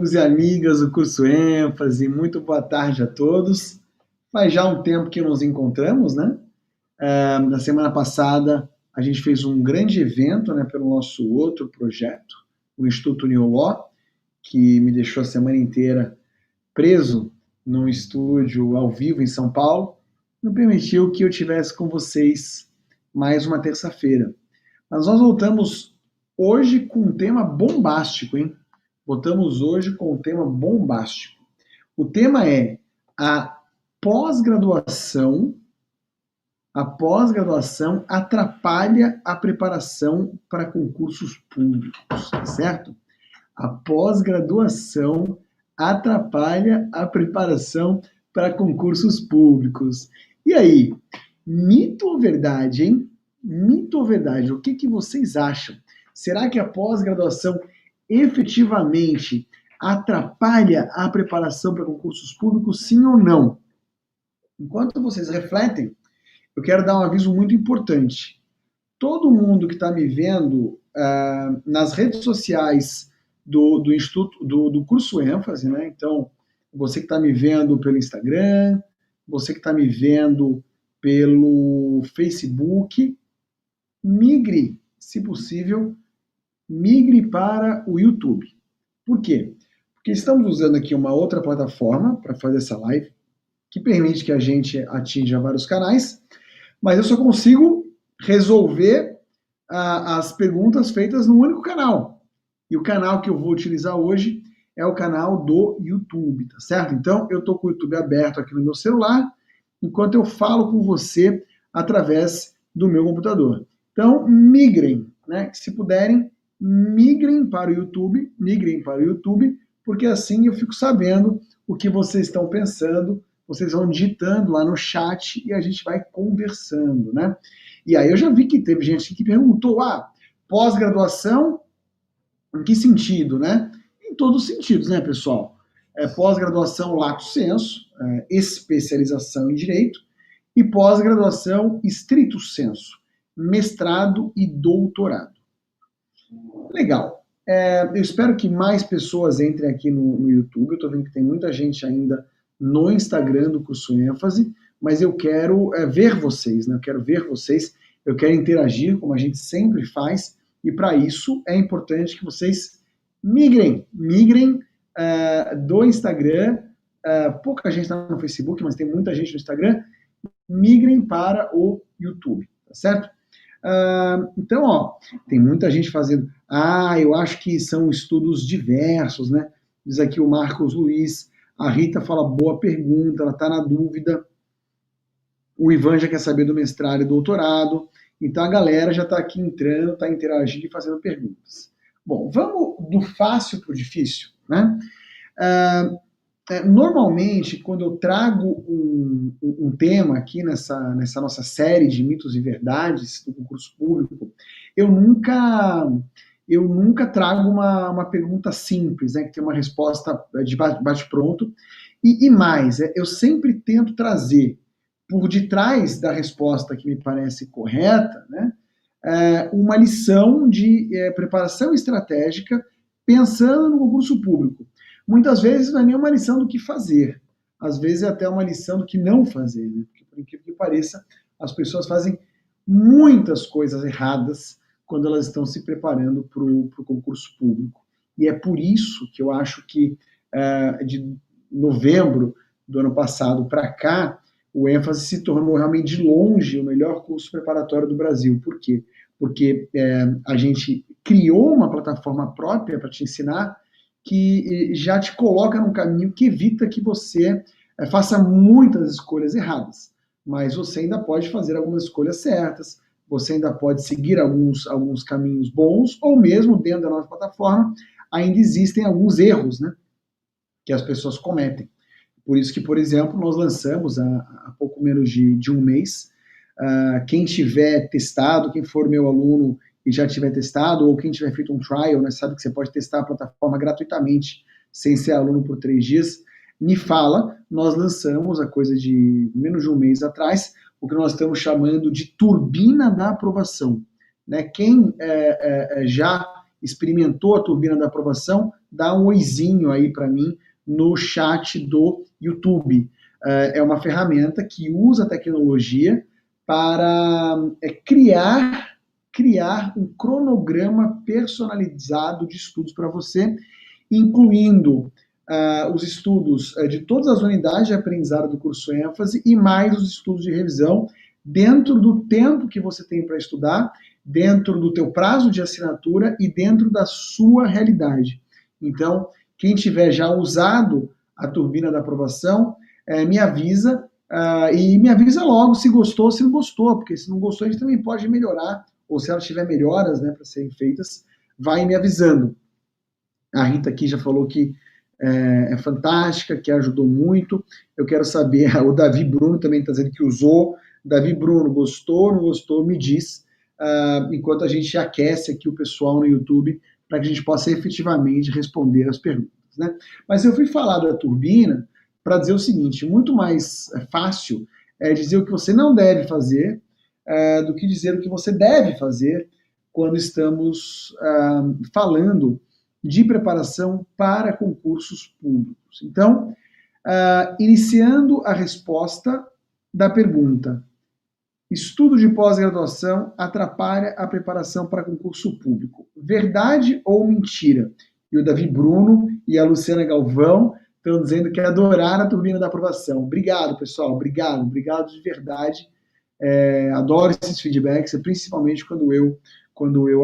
e amigas do curso ênfase, muito boa tarde a todos. Faz já um tempo que nos encontramos, né? Uh, na semana passada a gente fez um grande evento, né, pelo nosso outro projeto, o Instituto Neoló, que me deixou a semana inteira preso num estúdio ao vivo em São Paulo, não permitiu que eu tivesse com vocês mais uma terça-feira. Mas nós voltamos hoje com um tema bombástico, hein? Voltamos hoje com um tema bombástico. O tema é a pós-graduação. A pós-graduação atrapalha a preparação para concursos públicos, certo? A pós-graduação atrapalha a preparação para concursos públicos. E aí, mito ou verdade, hein? Mito ou verdade? O que, que vocês acham? Será que a pós-graduação efetivamente atrapalha a preparação para concursos públicos, sim ou não? Enquanto vocês refletem, eu quero dar um aviso muito importante. Todo mundo que está me vendo uh, nas redes sociais do, do Instituto, do, do curso ênfase, né? Então, você que está me vendo pelo Instagram, você que está me vendo pelo Facebook, migre, se possível, migre para o YouTube. Por quê? Porque estamos usando aqui uma outra plataforma para fazer essa live, que permite que a gente atinja vários canais, mas eu só consigo resolver ah, as perguntas feitas no único canal. E o canal que eu vou utilizar hoje é o canal do YouTube, tá certo? Então, eu estou com o YouTube aberto aqui no meu celular, enquanto eu falo com você através do meu computador. Então, migrem, né? Se puderem, migrem para o YouTube, migrem para o YouTube, porque assim eu fico sabendo o que vocês estão pensando, vocês vão digitando lá no chat e a gente vai conversando, né? E aí eu já vi que teve gente que perguntou, ah, pós-graduação, em que sentido, né? Em todos os sentidos, né, pessoal? É, pós-graduação lato senso, é, especialização em direito, e pós-graduação estrito senso, mestrado e doutorado. Legal. É, eu espero que mais pessoas entrem aqui no, no YouTube. Eu estou vendo que tem muita gente ainda no Instagram do curso ênfase, mas eu quero é, ver vocês, né? Eu quero ver vocês, eu quero interagir como a gente sempre faz, e para isso é importante que vocês migrem, migrem uh, do Instagram. Uh, pouca gente está no Facebook, mas tem muita gente no Instagram. Migrem para o YouTube, tá certo? Então, ó, tem muita gente fazendo. Ah, eu acho que são estudos diversos, né? Diz aqui o Marcos Luiz. A Rita fala boa pergunta, ela está na dúvida. O Ivan já quer saber do mestrado e doutorado. Então a galera já está aqui entrando, está interagindo e fazendo perguntas. Bom, vamos do fácil para o difícil, né? Uh, é, normalmente, quando eu trago um, um, tema aqui nessa, nessa nossa série de mitos e verdades do concurso público, eu nunca eu nunca trago uma, uma pergunta simples, né, que tem uma resposta de bate-pronto. E, e, mais, é, eu sempre tento trazer por detrás da resposta que me parece correta, né, é, uma lição de é, preparação estratégica pensando no concurso público. Muitas vezes não é nem uma lição do que fazer, às vezes é até uma lição do que não fazer, né? porque por incrível que pareça, as pessoas fazem muitas coisas erradas quando elas estão se preparando para o concurso público. E é por isso que eu acho que uh, de novembro do ano passado para cá, o ênfase se tornou realmente de longe o melhor curso preparatório do Brasil. Por quê? Porque é, a gente criou uma plataforma própria para te ensinar que já te coloca num caminho que evita que você é, faça muitas escolhas erradas. Mas você ainda pode fazer algumas escolhas certas, você ainda pode seguir alguns, alguns caminhos bons, ou mesmo dentro da nossa plataforma, ainda existem alguns erros né, que as pessoas cometem. Por isso que, por exemplo, nós lançamos há, há pouco menos de, de um mês, uh, quem tiver testado, quem for meu aluno e já tiver testado, ou quem tiver feito um trial, né, sabe que você pode testar a plataforma gratuitamente, sem ser aluno por três dias, me fala, nós lançamos a coisa de menos de um mês atrás, o que nós estamos chamando de turbina da aprovação. Né? Quem é, é, é já experimentou a turbina da aprovação, dá um oizinho aí para mim no chat do YouTube. Uh, é uma ferramenta que usa a tecnologia para é, criar criar um cronograma personalizado de estudos para você, incluindo uh, os estudos uh, de todas as unidades de aprendizado do curso ênfase e mais os estudos de revisão dentro do tempo que você tem para estudar, dentro do teu prazo de assinatura e dentro da sua realidade. Então, quem tiver já usado a turbina da aprovação, é, me avisa uh, e me avisa logo se gostou ou se não gostou, porque se não gostou a gente também pode melhorar, ou se ela tiver melhoras né, para serem feitas, vai me avisando. A Rita aqui já falou que é, é, fantástica, que ajudou muito. Eu quero saber, o Davi Bruno também está dizendo que usou. Davi Bruno, gostou, não gostou? Me diz, uh, enquanto a gente aquece aqui o pessoal no YouTube, para que a gente possa efetivamente responder as perguntas. Né? Mas eu fui falar da turbina para dizer o seguinte: muito mais fácil é dizer o que você não deve fazer é, do que dizer o que você deve fazer quando estamos uh, falando de preparação para concursos públicos. Então, uh, iniciando a resposta da pergunta: estudo de pós-graduação atrapalha a preparação para concurso público? Verdade ou mentira? E o Davi Bruno e a Luciana Galvão estão dizendo que adoraram a turbina da aprovação. Obrigado, pessoal. Obrigado, obrigado de verdade. É, adoro esses feedbacks, principalmente quando eu quando eu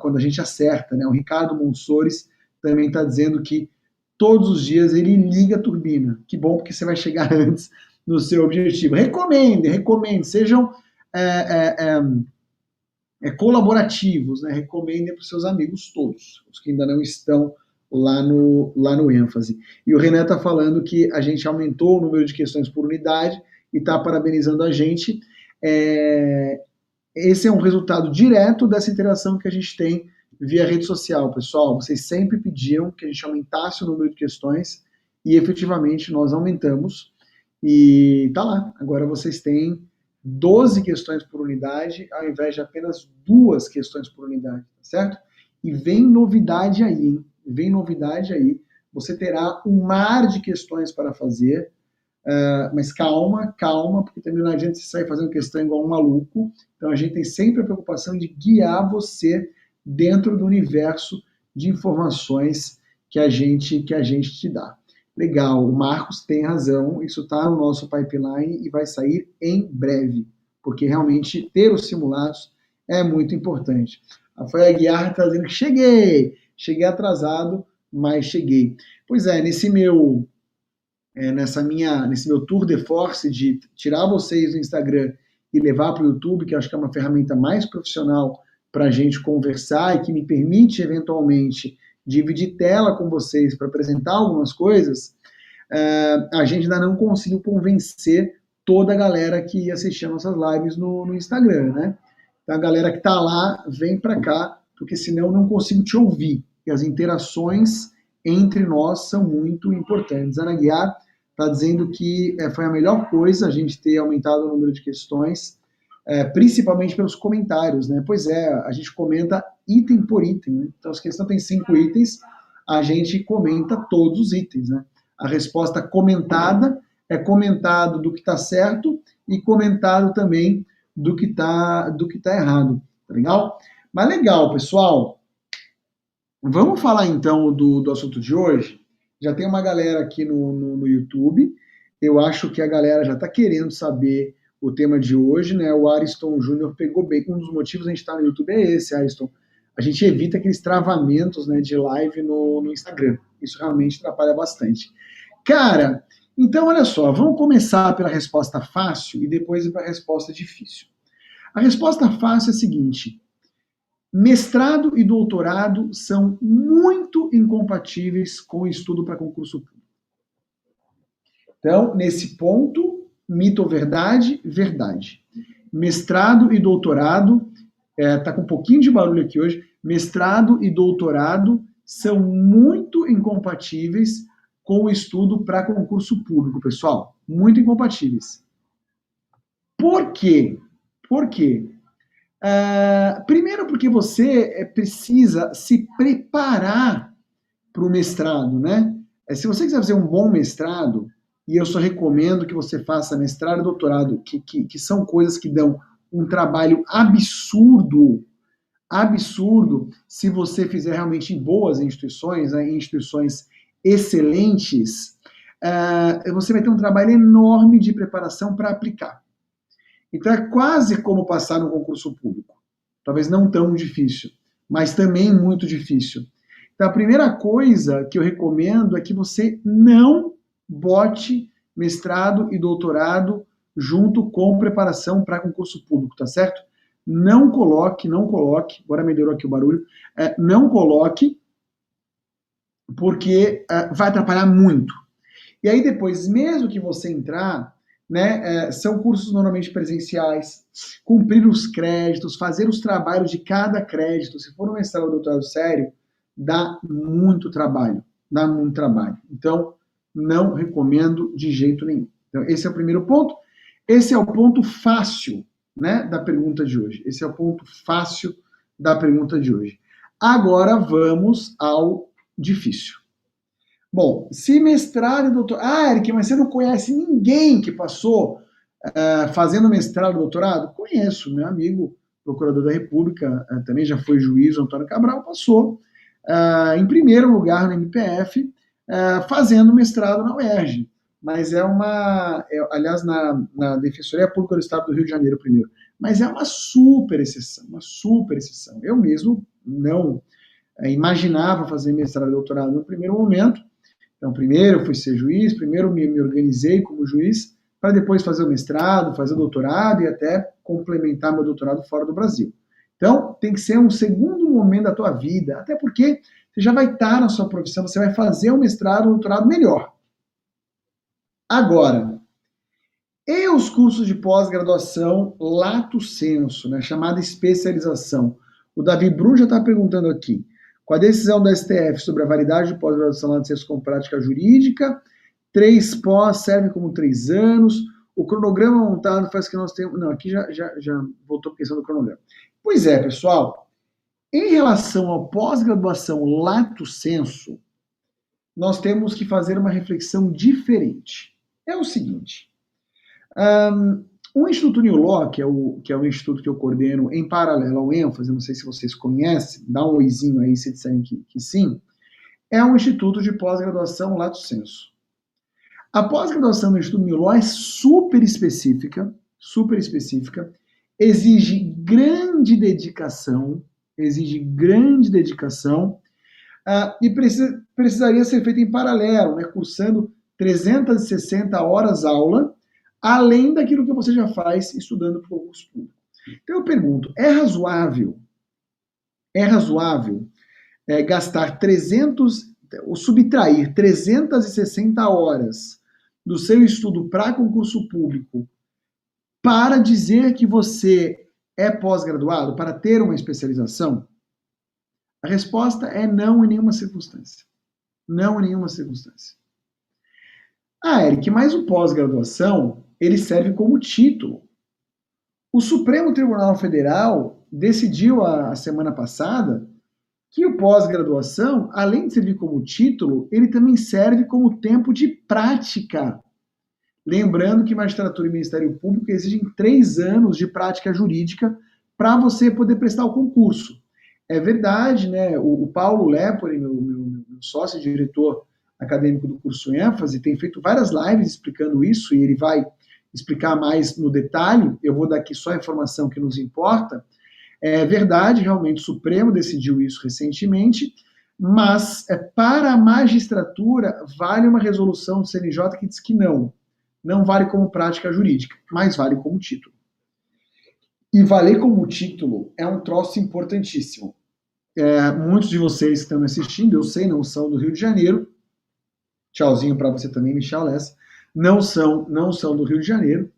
quando a gente acerta, né? O Ricardo Monsores também está dizendo que todos os dias ele liga a turbina. Que bom, porque você vai chegar antes no seu objetivo. Recomende, recomende, sejam é, é, é, é colaborativos, né? Recomendem para os seus amigos todos, os que ainda não estão lá no, lá no ênfase. E o Renan está falando que a gente aumentou o número de questões por unidade e está parabenizando a gente. É, esse é um resultado direto dessa interação que a gente tem via rede social, pessoal. Vocês sempre pediam que a gente aumentasse o número de questões e efetivamente nós aumentamos. E tá lá. Agora vocês têm 12 questões por unidade, ao invés de apenas duas questões por unidade, tá certo? E vem novidade aí, hein? Vem novidade aí. Você terá um mar de questões para fazer Uh, mas calma, calma, porque também não adianta você sair fazendo questão igual um maluco. Então a gente tem sempre a preocupação de guiar você dentro do universo de informações que a gente que a gente te dá. Legal, o Marcos tem razão, isso está no nosso pipeline e vai sair em breve, porque realmente ter os simulados é muito importante. A Rafael Aguiar está dizendo que cheguei, cheguei atrasado, mas cheguei. Pois é, nesse meu é, nessa minha, nesse meu tour de force de tirar vocês do Instagram e levar para o YouTube, que acho que é uma ferramenta mais profissional para a gente conversar e que me permite eventualmente dividir tela com vocês para apresentar algumas coisas, uh, a gente ainda não conseguiu convencer toda a galera que assistia nossas lives no, no Instagram, né? Então a galera que está lá, vem para cá, porque senão eu não consigo te ouvir. E as interações entre nós são muito importantes. Ana Guiar está dizendo que é, foi a melhor coisa a gente ter aumentado o número de questões, é, principalmente pelos comentários, né? Pois é, a gente comenta item por item, né? Então, se a questão tem cinco itens, a gente comenta todos os itens, né? A resposta comentada é comentado do que está certo e comentado também do que está do que tá errado, tá legal? Mas legal, pessoal. Vamos falar então do, do assunto de hoje. Já tem uma galera aqui no, no, no YouTube. Eu acho que a galera já está querendo saber o tema de hoje, né? O Ariston Júnior pegou bem. Um dos motivos a gente estar tá no YouTube é esse, Ariston. A gente evita aqueles travamentos né, de live no, no Instagram. Isso realmente atrapalha bastante. Cara, então olha só, vamos começar pela resposta fácil e depois ir para a resposta difícil. A resposta fácil é a seguinte: Mestrado e doutorado são muito incompatíveis com estudo para concurso público. Então, nesse ponto, mito ou verdade? Verdade. Mestrado e doutorado, é, tá com um pouquinho de barulho aqui hoje. Mestrado e doutorado são muito incompatíveis com o estudo para concurso público, pessoal. Muito incompatíveis. Por quê? Por quê? Uh, primeiro, porque você eh, precisa se preparar para o mestrado, né? Eh, se você quiser fazer um bom mestrado, e eu só recomendo que você faça mestrado e doutorado, que, que, que são coisas que dão um trabalho absurdo, absurdo, se você fizer realmente em boas instituições, né, em instituições excelentes, uh, você vai ter um trabalho enorme de preparação para aplicar. Então é quase como passar no concurso público. Talvez não tão difícil, mas também muito difícil. Então a primeira coisa que eu recomendo é que você não bote mestrado e doutorado junto com preparação para concurso público, tá certo? Não coloque, não coloque, agora melhorou aqui o barulho, é, não coloque, porque é, vai atrapalhar muito. E aí depois, mesmo que você entrar, né, é, são cursos normalmente presenciais, cumprir os créditos, fazer os trabalhos de cada crédito. Se for um mestrado ou doutorado sério, dá muito trabalho, dá muito trabalho. Então, não recomendo de jeito nenhum. Então, esse é o primeiro ponto. Esse é o ponto fácil, né, da pergunta de hoje. Esse é o ponto fácil da pergunta de hoje. Agora vamos ao difícil. Bom, se mestrado e doutorado. Ah, Eric, mas você não conhece ninguém que passou uh, fazendo mestrado e doutorado? Conheço, meu amigo, procurador da República, uh, também já foi juiz, Antônio Cabral, passou uh, em primeiro lugar no MPF, fazendo mestrado na UERJ. Mas é uma. É, aliás, na, na Defensoria Pública do Estado do Rio de Janeiro, primeiro. Mas é uma super exceção, uma super exceção. Eu mesmo não imaginava fazer mestrado e doutorado no primeiro momento, então, primeiro eu fui ser juiz, primeiro me, me organizei como juiz, para depois fazer o mestrado, fazer o doutorado e até complementar meu doutorado fora do Brasil. Então, tem que ser um segundo momento da tua vida, até porque você já vai estar na sua profissão, você vai fazer o mestrado, o doutorado melhor. Agora, e os cursos de pós-graduação lato senso, né, chamada especialização? O Davi Brum já está perguntando aqui. Com a decisão do STF sobre a validade de pós-graduação lá de com prática jurídica, três pós servem como três anos. O cronograma montado faz que nós temos. Não, aqui já, já, já voltou questão do cronograma. Pois é, pessoal. Em relação ao pós-graduação lato senso, nós temos que fazer uma reflexão diferente. É o seguinte: o Instituto New Law, que é o, que é o instituto que eu coordeno em paralelo ao ênfase, não sei se vocês conhecem, dá um oizinho aí se disserem que, que sim, é um instituto de pós-graduação lato senso. A pós-graduação do Instituto New Law é super específica, super específica, exige grande dedicação, exige grande dedicação uh, e precisa, precisaria ser feita em paralelo, né, cursando 360 horas aula, além daquilo que você já faz estudando para o concurso público. Então eu pergunto, é razoável, é razoável é, gastar 300, ou subtrair 360 horas do seu estudo para concurso público para dizer que você é pós-graduado, para ter uma especialização? A resposta é não em nenhuma circunstância. Não em nenhuma circunstância. Ah, Eric, mas o pós-graduação ele serve como título. O Supremo Tribunal Federal decidiu a, semana passada que o pós-graduação, além de servir como título, ele também serve como tempo de prática. Lembrando que magistratura e Ministério Público exigem três anos de prática jurídica para você poder prestar o concurso. É verdade, né? O, o Paulo Lepore, meu, meu, meu sócio diretor acadêmico do curso ênfase, tem feito várias lives explicando isso e ele vai explicar mais no detalhe, eu vou dar aqui só a informação que nos importa. É verdade, realmente o Supremo decidiu isso recentemente, mas é, para a magistratura vale uma resolução do CNJ que diz que não, não vale como prática jurídica, mas vale como título. E valer como título é um troço importantíssimo. É, muitos de vocês que estão me assistindo, eu sei, não são do Rio de Janeiro. Tchauzinho para você também, Michel Lessa não são, não são do Rio de Janeiro.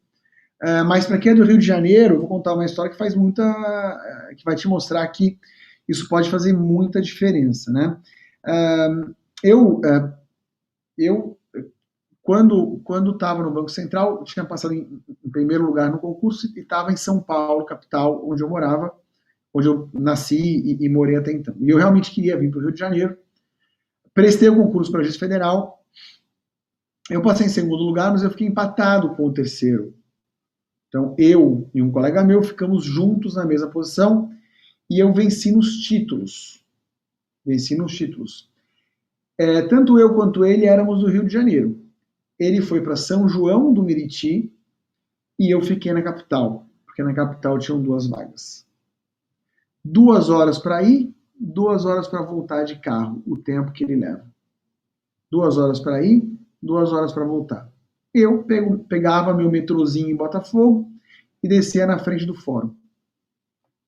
Uh, mas para quem é do Rio de Janeiro, vou contar uma história que faz muita. Uh, que vai te mostrar que isso pode fazer muita diferença. Né? Uh, eu, eu quando quando estava no Banco Central, tinha passado em, em primeiro lugar no concurso e estava em São Paulo, capital, onde eu morava, onde eu nasci e, e morei até então. E eu realmente queria vir para o Rio de Janeiro. Prestei o concurso para a Justiça Federal. Eu passei em segundo lugar, mas eu fiquei empatado com o terceiro. Então, eu e um colega meu ficamos juntos na mesma posição e eu venci nos títulos. Venci nos títulos. É, tanto eu quanto ele éramos do Rio de Janeiro. Ele foi para São João do Meriti e eu fiquei na capital, porque na capital tinham duas vagas. Duas horas para ir, duas horas para voltar de carro, o tempo que ele leva. Duas horas para ir, duas horas para voltar. Eu pegava meu metrozinho em Botafogo e descia na frente do fórum.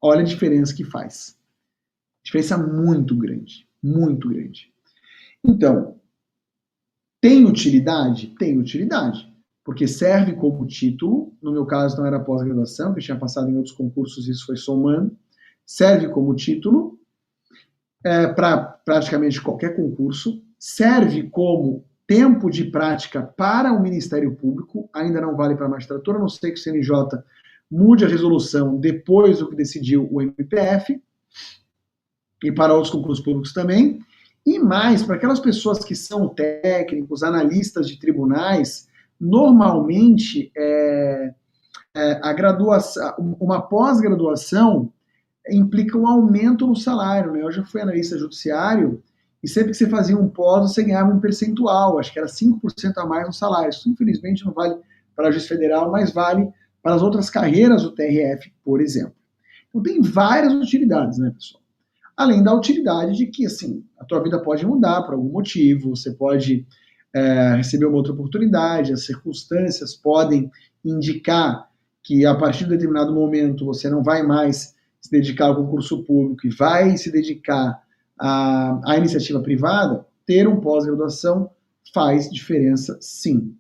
Olha a diferença que faz. Diferença muito grande, muito grande. Então, tem utilidade? Tem utilidade, porque serve como título. No meu caso, não era pós-graduação, que eu tinha passado em outros concursos, isso foi somando. Serve como título é, para praticamente qualquer concurso. Serve como tempo de prática para o Ministério Público, ainda não vale para a magistratura, a não sei que o CNJ mude a resolução depois do que decidiu o MPF, e para outros concursos públicos também, e mais, para aquelas pessoas que são técnicos, analistas de tribunais, normalmente é, é, a graduação, uma pós-graduação implica um aumento no salário. Né? Eu já fui analista judiciário e sempre que você fazia um pós, você ganhava um percentual, acho que era 5% a mais no salário. Isso, infelizmente, não vale para a Justiça Federal, mas vale para as outras carreiras do TRF, por exemplo. Então tem várias utilidades, né, pessoal? Além da utilidade de que, assim, a tua vida pode mudar por algum motivo, você pode é, receber uma outra oportunidade, as circunstâncias podem indicar que a partir de determinado momento você não vai mais se dedicar ao concurso público e vai se dedicar à, à iniciativa privada, ter um pós-graduação faz diferença sim.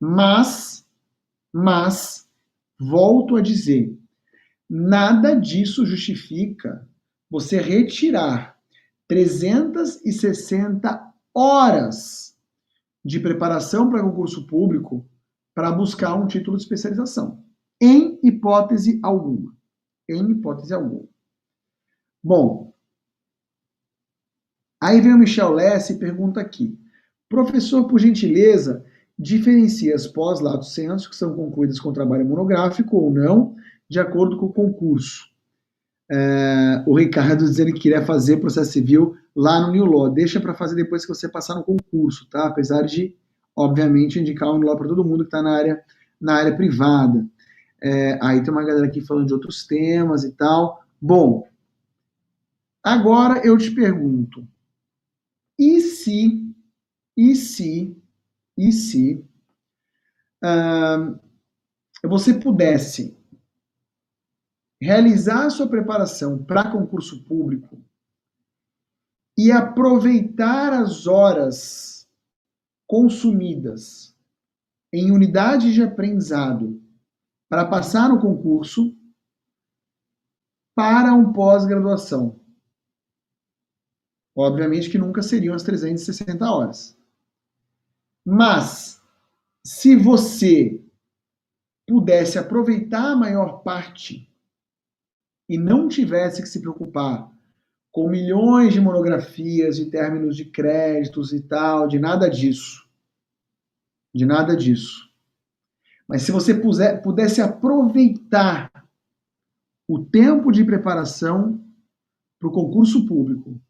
Mas, mas, Volto a dizer, nada disso justifica você retirar 360 horas de preparação para concurso público para buscar um título de especialização. Em hipótese alguma. Em hipótese alguma. Bom, aí vem o Michel Lesse e pergunta aqui. Professor, por gentileza, diferencia as pós-lato senso, que são concluídas com trabalho monográfico ou não, de acordo com o concurso. É, o Ricardo dizendo que queria fazer processo civil lá no New Law. Deixa para fazer depois que você passar no concurso, tá? Apesar de, obviamente, indicar o New Law para todo mundo que está na área, na área privada. É, aí tem uma galera aqui falando de outros temas e tal. Bom, agora eu te pergunto: e se, e se e se uh, você pudesse realizar a sua preparação para concurso público e aproveitar as horas consumidas em unidades de aprendizado para passar no concurso para um pós-graduação. Obviamente que nunca seriam as 360 horas. Mas, se você pudesse aproveitar a maior parte e não tivesse que se preocupar com milhões de monografias, de términos de créditos e tal, de nada disso. De nada disso. Mas se você puser, pudesse aproveitar o tempo de preparação para o concurso público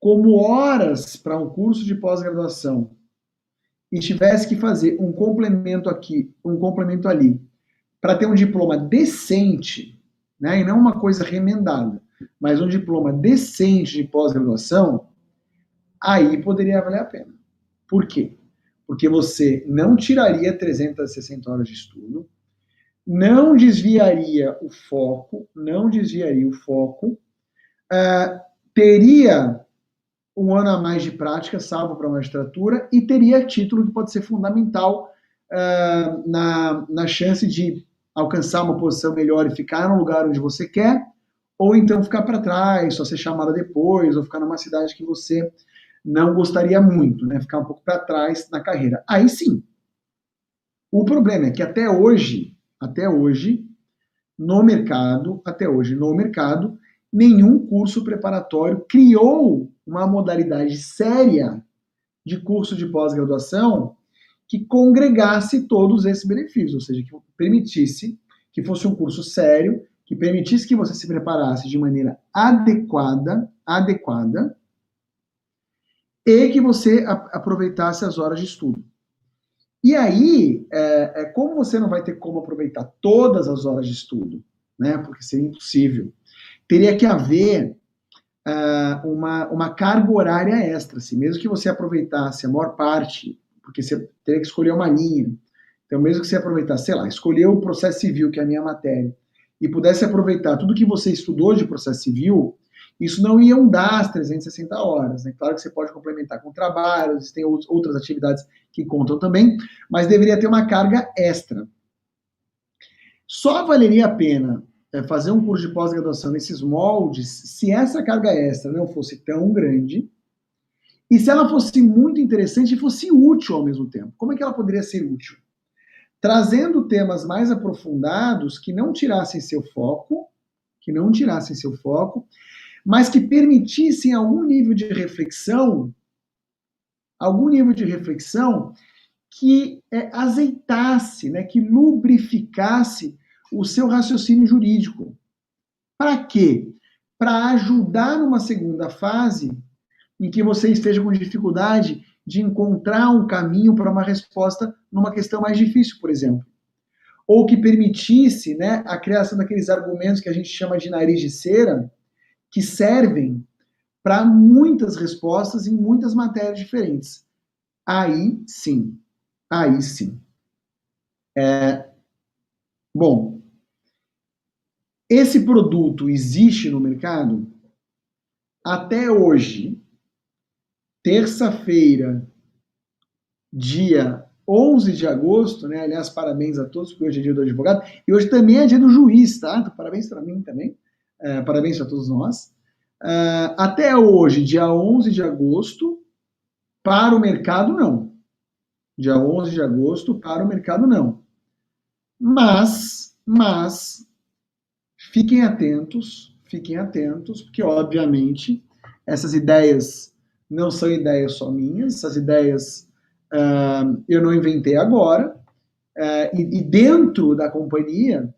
como horas para um curso de pós-graduação e tivesse que fazer um complemento aqui, um complemento ali, para ter um diploma decente, né, e não uma coisa remendada, mas um diploma decente de pós-graduação, aí poderia valer a pena. Por quê? Porque você não tiraria 360 horas de estudo, não desviaria o foco, não desviaria o foco, uh, teria um ano a mais de prática, salvo para a magistratura, e teria título que pode ser fundamental uh, na, na chance de alcançar uma posição melhor e ficar no lugar onde você quer, ou então ficar para trás, só ser chamada depois, ou ficar numa cidade que você não gostaria muito, né? Ficar um pouco para trás na carreira. Aí sim. O problema é que até hoje, até hoje, no mercado, até hoje no mercado, nenhum curso preparatório criou uma modalidade séria de curso de pós-graduação que congregasse todos esses benefícios, ou seja, que permitisse que fosse um curso sério, que permitisse que você se preparasse de maneira adequada, adequada, e que você aproveitasse as horas de estudo. E aí, é, é, como você não vai ter como aproveitar todas as horas de estudo, né? Porque seria impossível. Teria que haver uh, uma, uma carga horária extra, assim, mesmo que você aproveitasse a maior parte, porque você teria que escolher uma linha. Então, mesmo que você aproveitasse, sei lá, escolher o processo civil, que é a minha matéria, e pudesse aproveitar tudo que você estudou de processo civil, isso não iam dar as 360 horas. Né? Claro que você pode complementar com trabalhos, existem outras atividades que contam também, mas deveria ter uma carga extra. Só valeria a pena é, fazer um curso de pós-graduação nesses moldes se essa carga extra não fosse tão grande e se ela fosse muito interessante e fosse útil ao mesmo tempo. Como é que ela poderia ser útil? Trazendo temas mais aprofundados que não tirassem seu foco, que não tirassem seu foco, mas que permitissem algum nível de reflexão, algum nível de reflexão que é, azeitasse, né, que lubrificasse o seu raciocínio jurídico. Para quê? Para ajudar numa segunda fase em que você esteja com dificuldade de encontrar um caminho para uma resposta numa questão mais difícil, por exemplo. Ou que permitisse né, a criação daqueles argumentos que a gente chama de nariz de cera, que servem para muitas respostas em muitas matérias diferentes. Aí sim, aí sim. É, bom, esse produto existe no mercado até hoje, terça-feira, dia 11 de agosto, né? Aliás, parabéns a todos, porque hoje é dia do advogado, e hoje também é dia do juiz, tá? Então, parabéns para mim também. É, parabéns a todos nós. É, até hoje, dia 11 de agosto, para o mercado, não. Dia 11 de agosto, para o mercado, não. Mas, mas, fiquem atentos, fiquem atentos, porque, obviamente, essas ideias não são ideias só minhas, essas ideias uh, eu não inventei agora, uh, e, e, dentro da companhia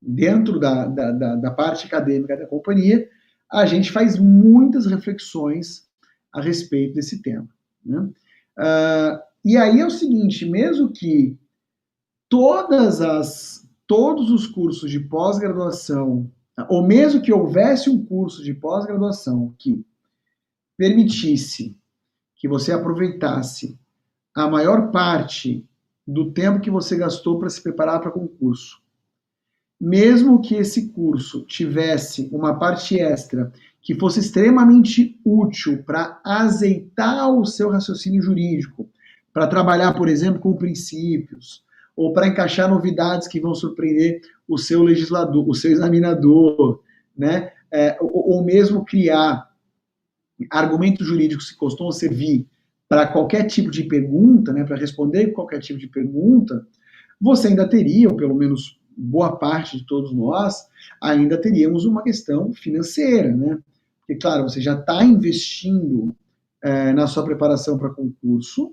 dentro da, da, da, da parte acadêmica da companhia, a gente faz muitas reflexões a respeito desse tema. Né? Uh, e aí é o seguinte, mesmo que todas as, todos os cursos de pós-graduação, ou mesmo que houvesse um curso de pós-graduação que permitisse que você aproveitasse a maior parte do tempo que você gastou para se preparar para concurso. Mesmo que esse curso tivesse uma parte extra que fosse extremamente útil para azeitar o seu raciocínio jurídico, para trabalhar, por exemplo, com princípios, ou para encaixar novidades que vão surpreender o seu legislador, o seu examinador, né? É, ou, ou mesmo criar argumentos jurídicos que costumam servir para qualquer tipo de pergunta, né, para responder qualquer tipo de pergunta, você ainda teria, ou pelo menos boa parte de todos nós, ainda teríamos uma questão financeira, né? Porque, claro, você já está investindo é, na sua preparação para concurso,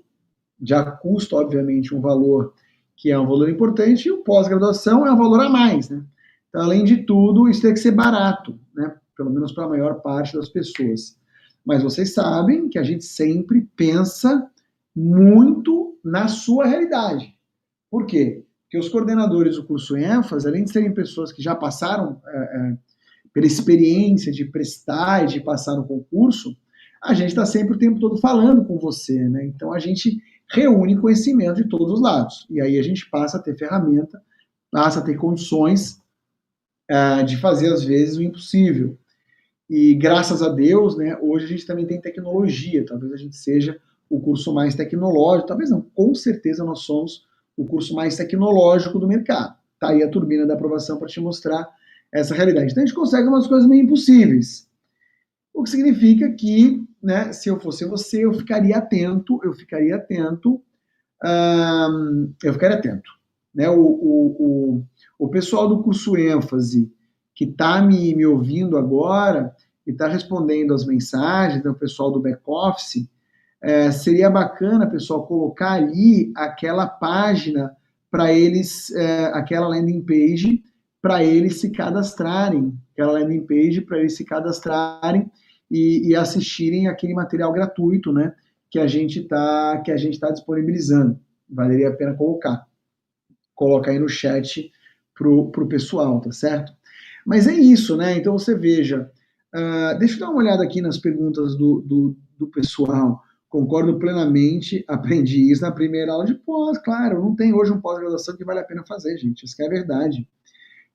já custa, obviamente, um valor que é um valor importante, e o pós-graduação é um valor a mais, né? Então, além de tudo, isso tem que ser barato, né? Pelo menos para a maior parte das pessoas. Mas vocês sabem que a gente sempre pensa muito na sua realidade. Por quê? que os coordenadores do curso ênfase, além de serem pessoas que já passaram é, é, pela experiência de prestar e de passar no concurso, a gente está sempre o tempo todo falando com você, né? Então a gente reúne conhecimento de todos os lados. E aí a gente passa a ter ferramenta, passa a ter condições é, de fazer, às vezes, o impossível. E graças a Deus, né, hoje a gente também tem tecnologia, talvez a gente seja o curso mais tecnológico, talvez não, com certeza nós somos o curso mais tecnológico do mercado. Tá aí a turbina da aprovação para te mostrar essa realidade. Então a gente consegue umas coisas meio impossíveis. O que significa que né, se eu fosse você, eu ficaria atento, eu ficaria atento, um, eu ficaria atento. Né? O, o, o, o pessoal do curso ênfase que está me, me ouvindo agora e está respondendo as mensagens, né, o pessoal do back-office, é, seria bacana, pessoal, colocar ali aquela página para eles, é, aquela landing page, para eles se cadastrarem, aquela landing page para eles se cadastrarem e, e, assistirem aquele material gratuito, né, que a gente está que a gente está disponibilizando. Valeria a pena colocar, colocar aí no chat pro pro pessoal, tá certo? Mas é isso, né? Então você veja, uh, deixa eu dar uma olhada aqui nas perguntas do, do, do pessoal. Concordo plenamente, aprendi isso na primeira aula de pós, claro, não tem hoje um pós-graduação que vale a pena fazer, gente, isso é verdade.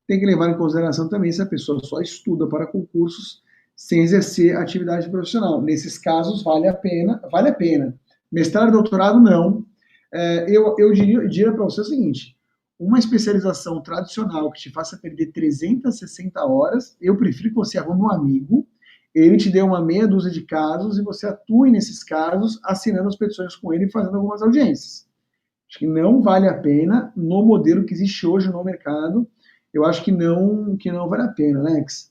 Tem que levar em consideração também se a pessoa só estuda para concursos sem exercer atividade profissional. Nesses casos, vale a pena, vale a pena. Mestrado e doutorado, não. É, eu, eu diria, diria para você o seguinte, uma especialização tradicional que te faça perder 360 horas, eu prefiro que você arrume um amigo, ele te dê uma meia dúzia de casos e você atue nesses casos, assinando as petições com ele e fazendo algumas audiências. Acho que não vale a pena no modelo que existe hoje no mercado. Eu acho que não, que não vale a pena, Alex.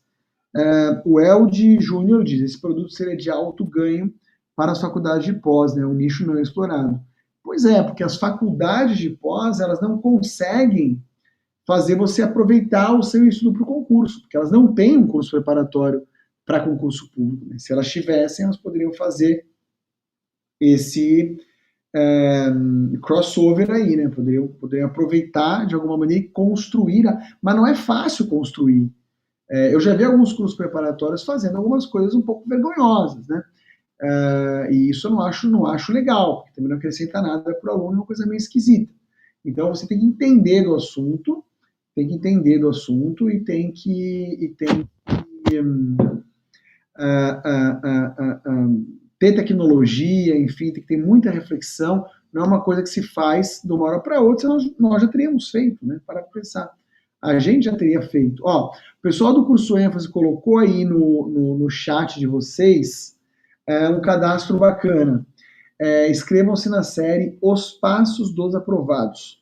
É, o Eld Júnior diz: esse produto seria de alto ganho para as faculdades de pós, né, um nicho não explorado. Pois é, porque as faculdades de pós, elas não conseguem fazer você aproveitar o seu estudo para o concurso, porque elas não têm um curso preparatório para concurso público. Né? Se elas tivessem, elas poderiam fazer esse é, crossover aí, né? Poderiam, poderiam aproveitar de alguma maneira e construir, a... mas não é fácil construir. É, eu já vi alguns cursos preparatórios fazendo algumas coisas um pouco vergonhosas, né? Uh, e isso eu não acho, não acho legal, porque também não acrescenta nada para o aluno, é uma coisa meio esquisita. Então você tem que entender do assunto, tem que entender do assunto e tem que, e tem que uh, uh, ter tecnologia, enfim, tem que ter muita reflexão. Não é uma coisa que se faz de uma hora para outra, senão nós já teríamos feito, né? Para pensar. A gente já teria feito. Ó, o pessoal do curso ênfase colocou aí no, no, no chat de vocês é um cadastro bacana. É, Inscrevam-se na série Os Passos dos Aprovados.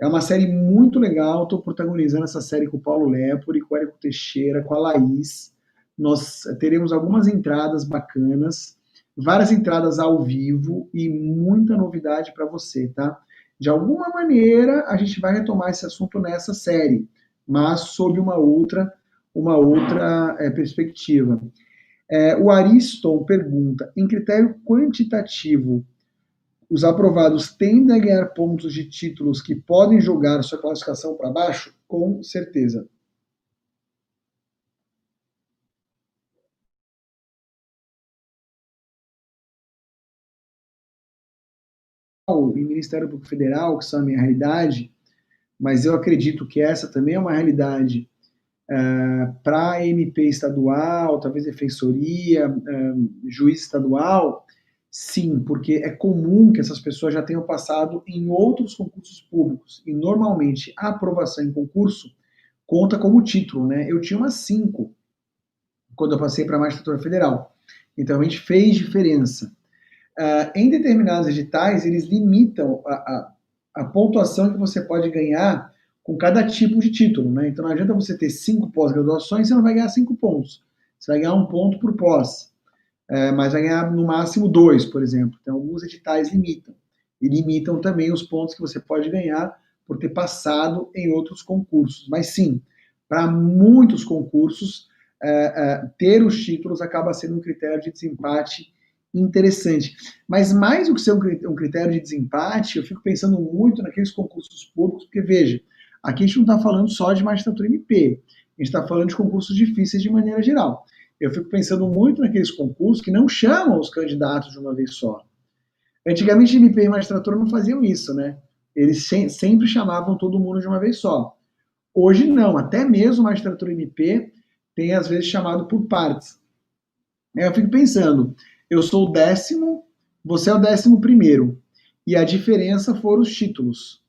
É uma série muito legal, estou protagonizando essa série com o Paulo Lepori, com o Érico Teixeira, com a Laís. Nós teremos algumas entradas bacanas, várias entradas ao vivo e muita novidade para você, tá? De alguma maneira, a gente vai retomar esse assunto nessa série, mas sob uma outra, uma outra é, perspectiva. É, o Ariston pergunta: em critério quantitativo, os aprovados tendem a ganhar pontos de títulos que podem jogar sua classificação para baixo? Com certeza. O Ministério Público Federal, que são a minha realidade, mas eu acredito que essa também é uma realidade Uh, para MP estadual, talvez defensoria, uh, juiz estadual, sim, porque é comum que essas pessoas já tenham passado em outros concursos públicos. E normalmente a aprovação em concurso conta como título, né? Eu tinha umas cinco quando eu passei para a magistratura federal. Então a gente fez diferença. Uh, em determinados editais, eles limitam a, a, a pontuação que você pode ganhar com cada tipo de título, né? Então não adianta você ter cinco pós-graduações, você não vai ganhar cinco pontos. Você vai ganhar um ponto por pós, é, mas vai ganhar no máximo dois, por exemplo. Então alguns editais limitam. E limitam também os pontos que você pode ganhar por ter passado em outros concursos. Mas sim, para muitos concursos, é, é, ter os títulos acaba sendo um critério de desempate interessante. Mas mais do que ser um critério de desempate, eu fico pensando muito naqueles concursos públicos, porque veja, Aqui a gente não está falando só de magistratura MP, a gente está falando de concursos difíceis de maneira geral. Eu fico pensando muito naqueles concursos que não chamam os candidatos de uma vez só. Antigamente, MP e magistratura não faziam isso, né? Eles sempre chamavam todo mundo de uma vez só. Hoje não, até mesmo magistratura MP tem às vezes chamado por partes. Eu fico pensando, eu sou o décimo, você é o décimo primeiro, e a diferença foram os títulos.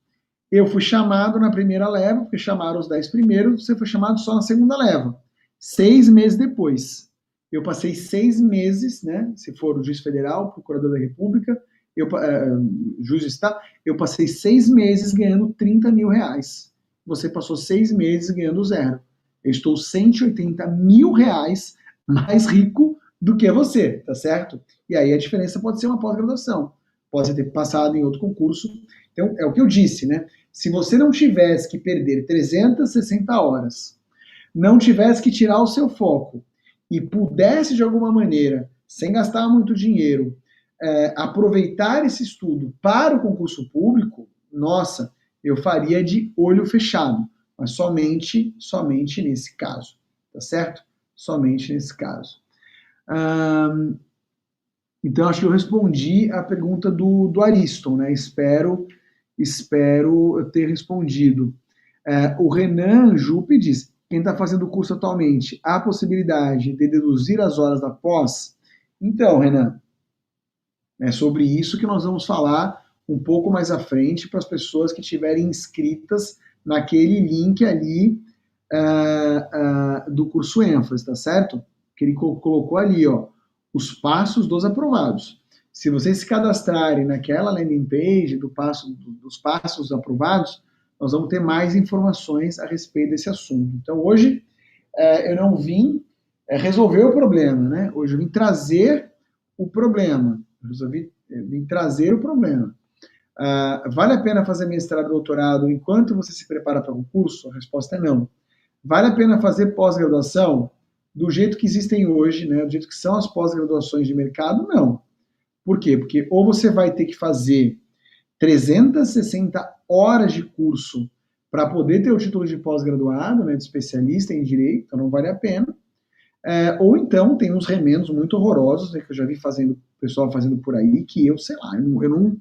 Eu fui chamado na primeira leva, porque chamaram os dez primeiros, você foi chamado só na segunda leva, seis meses depois. eu passei seis meses, né? Se for o juiz federal, procurador da República, eu, uh, juiz está, eu passei seis meses ganhando 30 mil reais. Você passou seis meses ganhando zero. Eu estou 180 mil reais mais rico do que você, tá certo? E aí a diferença pode ser uma pós-graduação, pode ter passado em outro concurso. Então, é o que eu disse, né? Se você não tivesse que perder 360 horas, não tivesse que tirar o seu foco e pudesse, de alguma maneira, sem gastar muito dinheiro, é, aproveitar esse estudo para o concurso público, nossa, eu faria de olho fechado, mas somente, somente nesse caso, tá certo? Somente nesse caso. Então, acho que eu respondi a pergunta do, do Ariston, né? Espero, espero ter respondido. É, o Renan Jupe diz: quem está fazendo o curso atualmente, há possibilidade de deduzir as horas da pós? Então, Renan, é sobre isso que nós vamos falar um pouco mais à frente para as pessoas que estiverem inscritas naquele link ali uh, uh, do curso ênfase, tá certo? Que ele colocou ali, ó, os passos dos aprovados. Se vocês se cadastrarem naquela landing page do passo, dos passos aprovados, nós vamos ter mais informações a respeito desse assunto. Então, hoje, é, eu não vim é, resolver o problema, né? Hoje eu vim trazer o problema. Eu resolvi eu vim trazer o problema. Uh, vale a pena fazer mestrado e doutorado enquanto você se prepara para o concurso? A resposta é não. Vale a pena fazer pós-graduação do jeito que existem hoje, né, do jeito que são as pós-graduações de mercado? Não. Por quê? Porque ou você vai ter que fazer 360 horas de curso para poder ter o título de pós-graduado, né, de especialista em direito, então não vale a pena. É, ou então tem uns remendos muito horrorosos, né, que eu já vi fazendo, pessoal fazendo por aí, que eu, sei lá, eu não, eu não,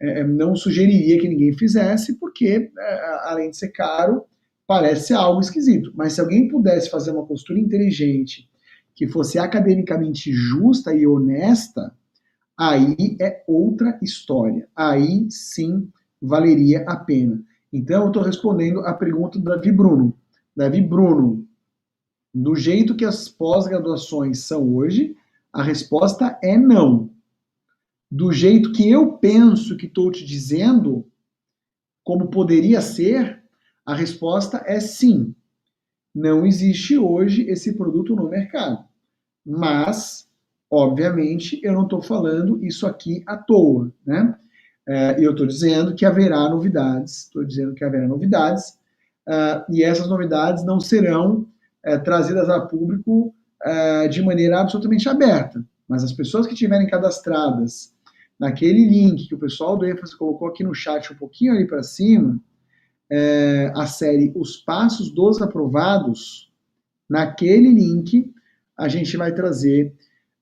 é, não sugeriria que ninguém fizesse, porque, é, além de ser caro, parece algo esquisito. Mas se alguém pudesse fazer uma postura inteligente, que fosse academicamente justa e honesta, aí é outra história. Aí sim valeria a pena. Então, eu estou respondendo a pergunta do Davi Bruno. Davi Bruno, do jeito que as pós-graduações são hoje, a resposta é não. Do jeito que eu penso que estou te dizendo, como poderia ser, a resposta é sim. Não existe hoje esse produto no mercado. Mas, obviamente, eu não estou falando isso aqui à toa, né? É, eu estou dizendo que haverá novidades, estou dizendo que haverá novidades, uh, e essas novidades não serão uh, trazidas a público de maneira absolutamente aberta. Mas as pessoas que estiverem cadastradas naquele link que o pessoal do ênfase colocou aqui no chat um pouquinho ali para cima, é, a série Os Passos dos Aprovados, naquele link a gente vai trazer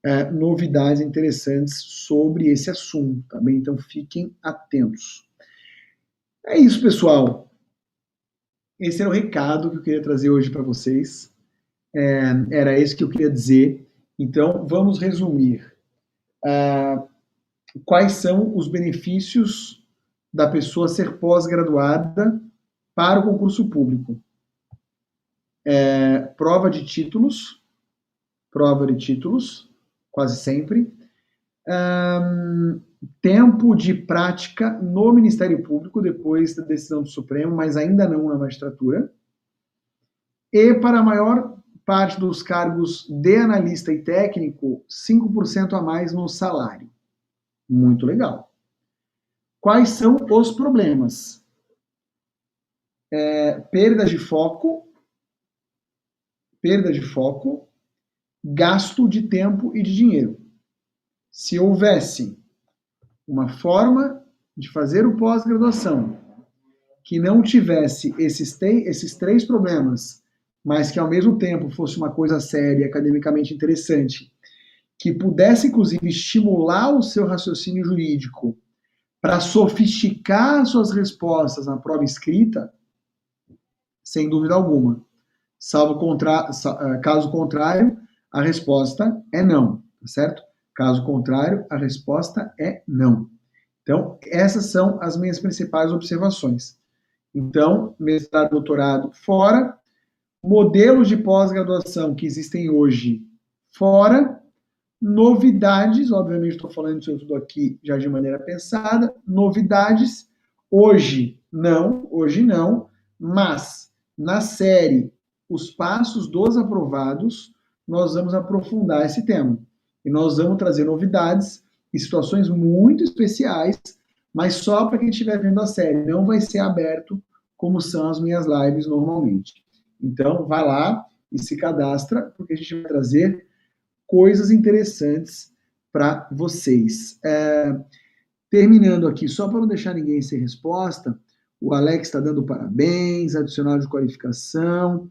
é, novidades interessantes sobre esse assunto, tá bem? Então fiquem atentos. É isso, pessoal. Esse era o recado que eu queria trazer hoje para vocês. É, era isso que eu queria dizer. Então, vamos resumir. Uh, quais são os benefícios da pessoa ser pós-graduada para o concurso público? É, prova de títulos, prova de títulos, quase sempre. Um, tempo de prática no Ministério Público depois da decisão do Supremo, mas ainda não na magistratura. E para a maior parte dos cargos de analista e técnico, 5% a mais no salário. Muito legal. Quais são os problemas? É, perda de foco, perda de foco, gasto de tempo e de dinheiro. Se houvesse uma forma de fazer o pós-graduação que não tivesse esses, esses três problemas, mas que ao mesmo tempo fosse uma coisa séria, academicamente interessante, que pudesse inclusive estimular o seu raciocínio jurídico para sofisticar suas respostas na prova escrita, sem dúvida alguma. Salvo contra, eh, caso contrário, a resposta é não, tá certo? Caso contrário, a resposta é não. Então, essas são as minhas principais observações. Então, mestrado, doutorado fora, modelos de pós-graduação que existem hoje Fora novidades, obviamente estou falando isso tudo aqui já de maneira pensada, novidades, hoje não, hoje não, mas na série Os Passos dos Aprovados, nós vamos aprofundar esse tema. E nós vamos trazer novidades e situações muito especiais, mas só para quem estiver vendo a série, não vai ser aberto como são as minhas lives normalmente. Então, vai lá e se cadastra, porque a gente vai trazer coisas interessantes para vocês. É, terminando aqui, só para não deixar ninguém sem resposta, o Alex está dando parabéns, adicional de qualificação,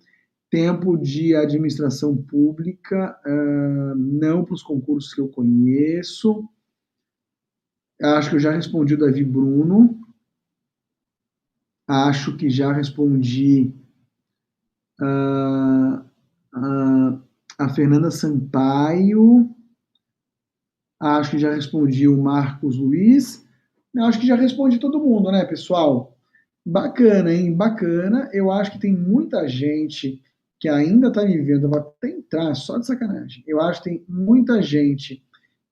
tempo de administração pública, uh, não para os concursos que eu conheço. Acho que eu já respondi o Davi Bruno. Acho que já respondi uh, uh, a Fernanda Sampaio. Acho que já respondi o Marcos Luiz. Acho que já respondi todo mundo, né, pessoal? Bacana, hein? Bacana. Eu acho que tem muita gente que ainda está me vendo. Eu vou até entrar, só de sacanagem. Eu acho que tem muita gente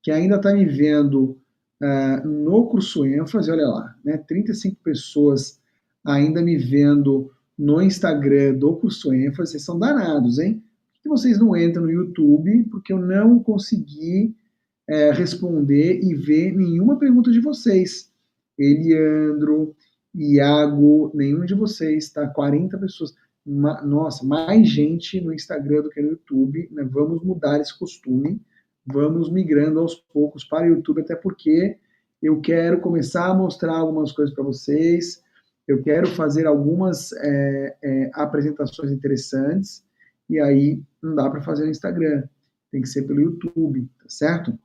que ainda está me vendo uh, no curso ênfase, olha lá, né? 35 pessoas ainda me vendo no Instagram do curso ênfase. Vocês são danados, hein? Por que vocês não entram no YouTube? Porque eu não consegui é, responder e ver nenhuma pergunta de vocês. Eliandro, Iago, nenhum de vocês, tá? 40 pessoas. Ma nossa, mais gente no Instagram do que no YouTube. Né? Vamos mudar esse costume. Vamos migrando aos poucos para o YouTube, até porque eu quero começar a mostrar algumas coisas para vocês. Eu quero fazer algumas é, é, apresentações interessantes. E aí não dá para fazer no Instagram. Tem que ser pelo YouTube, tá certo?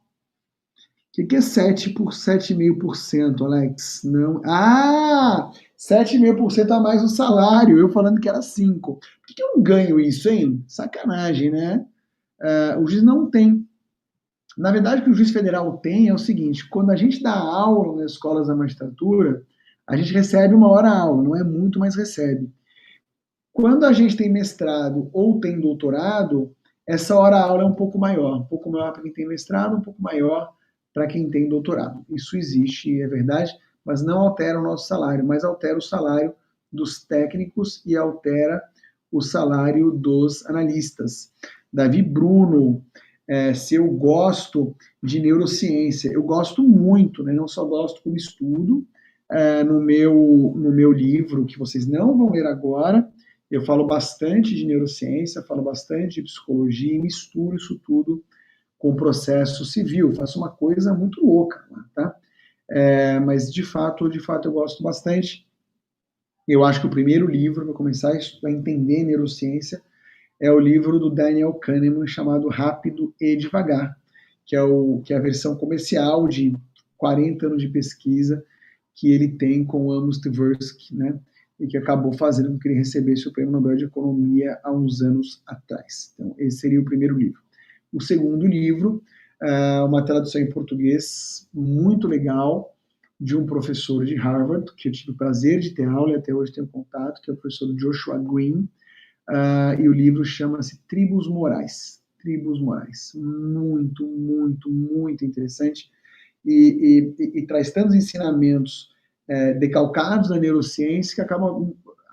Que, que é 7 por 7,5%, Alex? Não. Ah! 7,5% a mais o salário, eu falando que era 5%. Por que, que eu ganho isso, hein? Sacanagem, né? Uh, o juiz não tem. Na verdade, o que o juiz federal tem é o seguinte: quando a gente dá aula nas escolas da magistratura, a gente recebe uma hora aula, não é muito, mas recebe. Quando a gente tem mestrado ou tem doutorado, essa hora aula é um pouco maior, um pouco maior para quem tem mestrado, um pouco maior para quem tem doutorado. Isso existe, é verdade, mas não altera o nosso salário, mas altera o salário dos técnicos e altera o salário dos analistas. Davi Bruno, é, se eu gosto de neurociência, eu gosto muito, né, não só gosto como estudo. É, no, meu, no meu livro, que vocês não vão ler agora, eu falo bastante de neurociência, falo bastante de psicologia e misturo isso tudo com processo civil, faço uma coisa muito louca, tá? É, mas de fato, de fato eu gosto bastante. Eu acho que o primeiro livro para começar a entender neurociência é o livro do Daniel Kahneman chamado Rápido e Devagar, que é, o, que é a versão comercial de 40 anos de pesquisa que ele tem com Amos Tversky, né? E que acabou fazendo com que ele recebesse o Prêmio Nobel de Economia há uns anos atrás. Então, esse seria o primeiro livro. O segundo livro, é uma tradução em português muito legal, de um professor de Harvard, que eu tive o prazer de ter aula e até hoje tenho contato, que é o professor Joshua Green, uh, e o livro chama-se Tribos Morais. Tribos Morais. Muito, muito, muito interessante. E, e, e traz tantos ensinamentos é, decalcados da neurociência que acaba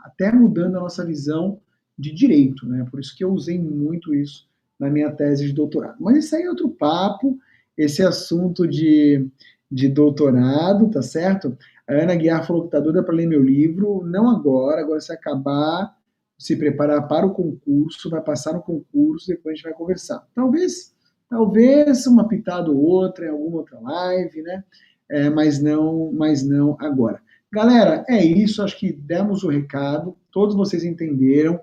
até mudando a nossa visão de direito, né? Por isso que eu usei muito isso na minha tese de doutorado. Mas isso aí é outro papo, esse assunto de, de doutorado, tá certo? A Ana Guiar falou que está doida para ler meu livro, não agora, agora se acabar, se preparar para o concurso, vai passar no concurso, depois a gente vai conversar. Talvez, talvez uma pitada ou outra em alguma outra live, né? É, mas não, mas não agora. Galera, é isso, acho que demos o recado, todos vocês entenderam.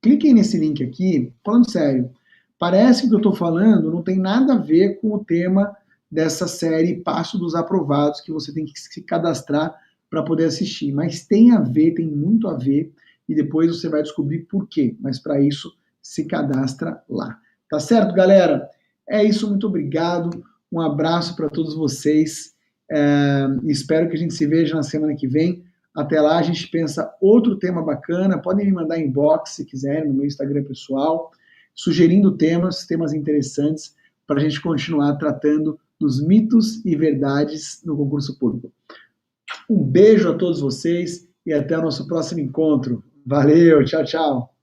Cliquem nesse link aqui, falando sério. Parece que o que eu estou falando não tem nada a ver com o tema dessa série Passo dos Aprovados, que você tem que se cadastrar para poder assistir. Mas tem a ver, tem muito a ver, e depois você vai descobrir por quê. Mas para isso, se cadastra lá. Tá certo, galera? É isso, muito obrigado. Um abraço para todos vocês. É, espero que a gente se veja na semana que vem. Até lá a gente pensa outro tema bacana. Podem me mandar inbox se quiserem no meu Instagram pessoal. sugerindo temas, temas interessantes, para a gente continuar tratando dos mitos e verdades no concurso público. Um beijo a todos vocês e até o nosso próximo encontro. Valeu, tchau, tchau.